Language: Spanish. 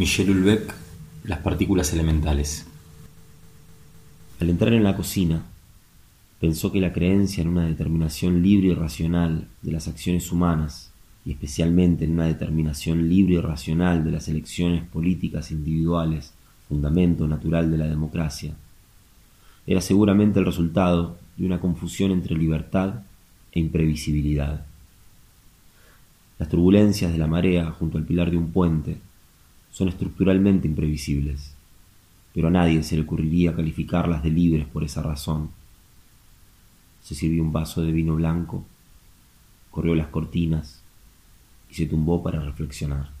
Michel Ulbeck, Las partículas elementales. Al entrar en la cocina, pensó que la creencia en una determinación libre y racional de las acciones humanas, y especialmente en una determinación libre y racional de las elecciones políticas individuales, fundamento natural de la democracia, era seguramente el resultado de una confusión entre libertad e imprevisibilidad. Las turbulencias de la marea junto al pilar de un puente son estructuralmente imprevisibles, pero a nadie se le ocurriría calificarlas de libres por esa razón. Se sirvió un vaso de vino blanco, corrió las cortinas y se tumbó para reflexionar.